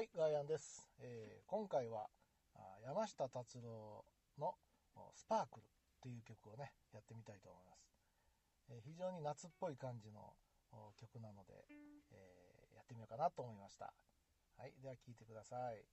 はい、ガイアンです。えー今回は山下達郎のスパークルという曲をね、やってみたいと思います。えー非常に夏っぽい感じの曲なので、えーやってみようかなと思いました。はい、では聴いてください。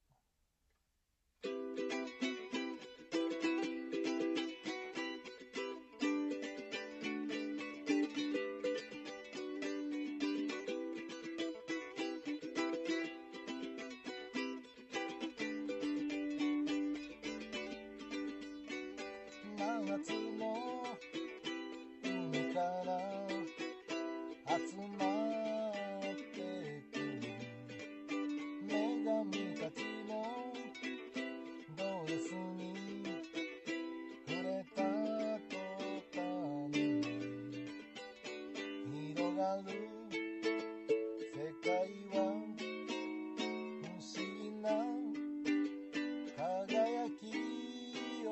広がる。世界は不思議な。輝きを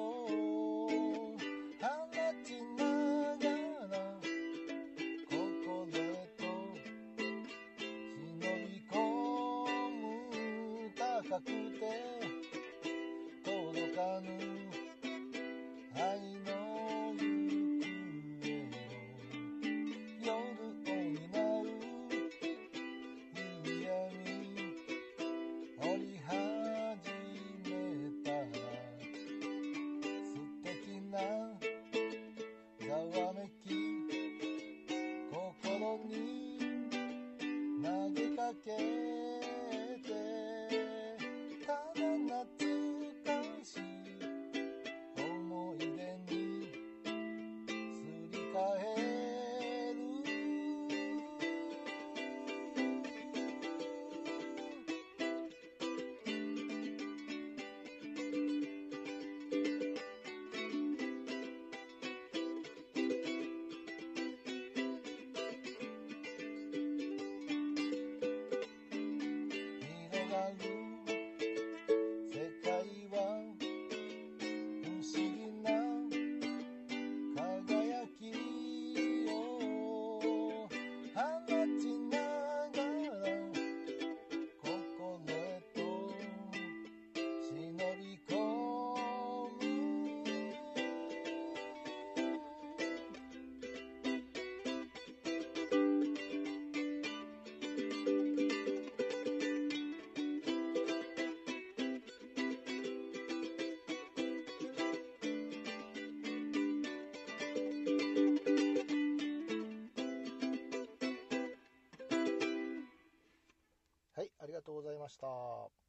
放ちながら心へと忍び込む。高くて届かぬ。again. りがとうございました。